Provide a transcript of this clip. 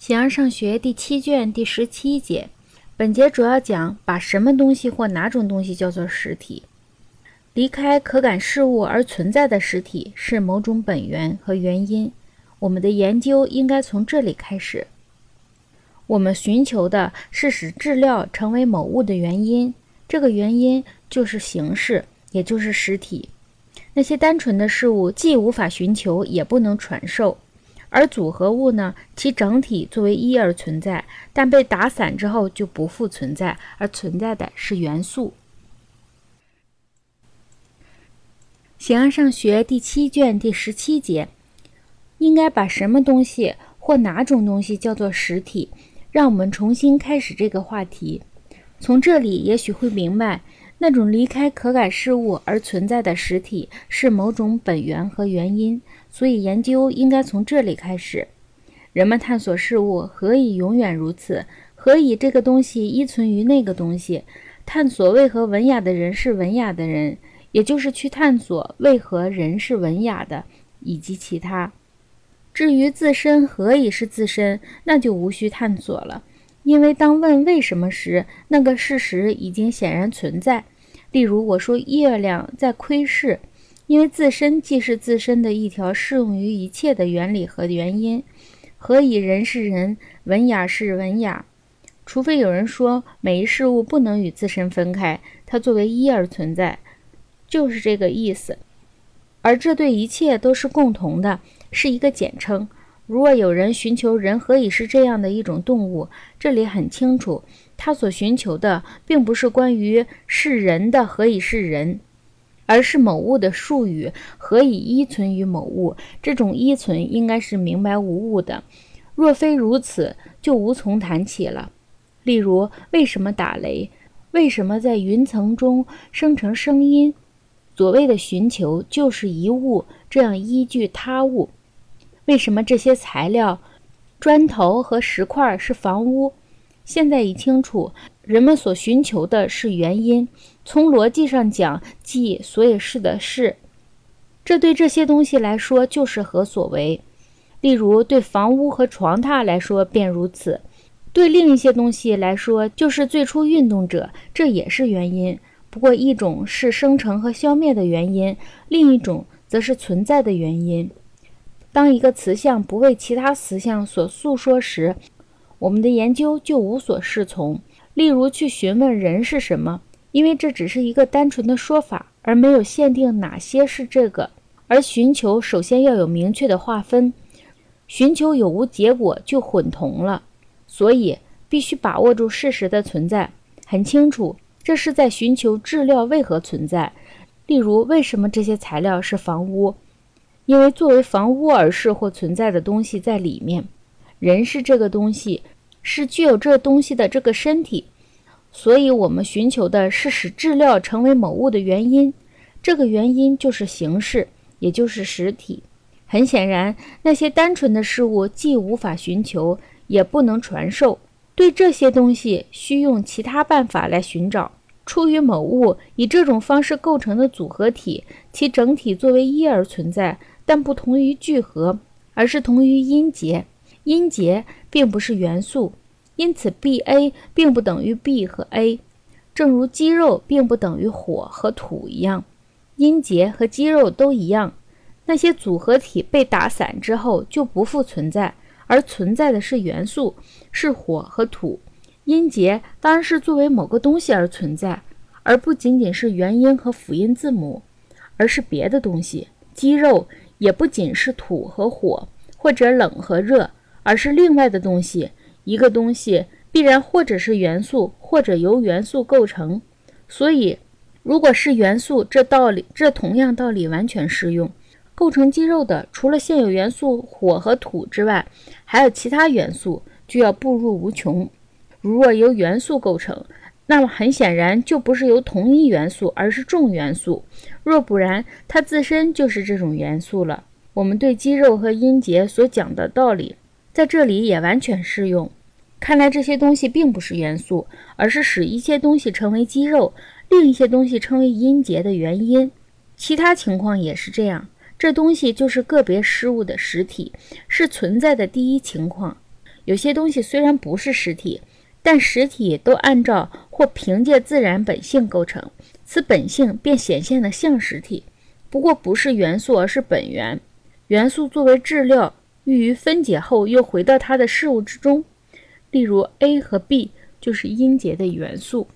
形而上学第七卷第十七节，本节主要讲把什么东西或哪种东西叫做实体。离开可感事物而存在的实体是某种本源和原因。我们的研究应该从这里开始。我们寻求的是使质料成为某物的原因，这个原因就是形式，也就是实体。那些单纯的事物既无法寻求，也不能传授。而组合物呢，其整体作为一而存在，但被打散之后就不复存在，而存在的是元素。形而上学第七卷第十七节，应该把什么东西或哪种东西叫做实体？让我们重新开始这个话题。从这里也许会明白，那种离开可感事物而存在的实体是某种本源和原因。所以，研究应该从这里开始。人们探索事物，何以永远如此？何以这个东西依存于那个东西？探索为何文雅的人是文雅的人，也就是去探索为何人是文雅的，以及其他。至于自身何以是自身，那就无需探索了，因为当问为什么时，那个事实已经显然存在。例如，我说月亮在窥视。因为自身既是自身的一条适用于一切的原理和原因，何以人是人，文雅是文雅？除非有人说每一事物不能与自身分开，它作为一而存在，就是这个意思。而这对一切都是共同的，是一个简称。如果有人寻求人何以是这样的一种动物，这里很清楚，他所寻求的并不是关于是人的何以是人。而是某物的术语何以依存于某物？这种依存应该是明白无误的。若非如此，就无从谈起了。例如，为什么打雷？为什么在云层中生成声音？所谓的寻求，就是一物这样依据他物。为什么这些材料，砖头和石块是房屋？现在已清楚，人们所寻求的是原因。从逻辑上讲，即所以是的是，这对这些东西来说就是何所为。例如，对房屋和床榻来说便如此；对另一些东西来说，就是最初运动者，这也是原因。不过，一种是生成和消灭的原因，另一种则是存在的原因。当一个词项不为其他词项所诉说时，我们的研究就无所适从。例如，去询问人是什么。因为这只是一个单纯的说法，而没有限定哪些是这个。而寻求首先要有明确的划分，寻求有无结果就混同了。所以必须把握住事实的存在，很清楚这是在寻求质料为何存在。例如，为什么这些材料是房屋？因为作为房屋而是或存在的东西在里面。人是这个东西，是具有这东西的这个身体。所以，我们寻求的是使质料成为某物的原因，这个原因就是形式，也就是实体。很显然，那些单纯的事物既无法寻求，也不能传授。对这些东西，需用其他办法来寻找。出于某物以这种方式构成的组合体，其整体作为一而存在，但不同于聚合，而是同于音节。音节并不是元素。因此，B A 并不等于 B 和 A，正如肌肉并不等于火和土一样，音节和肌肉都一样。那些组合体被打散之后就不复存在，而存在的是元素，是火和土。音节当然是作为某个东西而存在，而不仅仅是元音和辅音字母，而是别的东西。肌肉也不仅是土和火，或者冷和热，而是另外的东西。一个东西必然或者是元素，或者由元素构成。所以，如果是元素，这道理这同样道理完全适用。构成肌肉的，除了现有元素火和土之外，还有其他元素，就要步入无穷。如若由元素构成，那么很显然就不是由同一元素，而是众元素。若不然，它自身就是这种元素了。我们对肌肉和音节所讲的道理。在这里也完全适用。看来这些东西并不是元素，而是使一些东西成为肌肉，另一些东西成为音节的原因。其他情况也是这样。这东西就是个别事物的实体，是存在的第一情况。有些东西虽然不是实体，但实体都按照或凭借自然本性构成，此本性便显现的像实体。不过不是元素，而是本源。元素作为质料，易于分解后又回到它的事物之中。例如，A 和 B 就是音节的元素。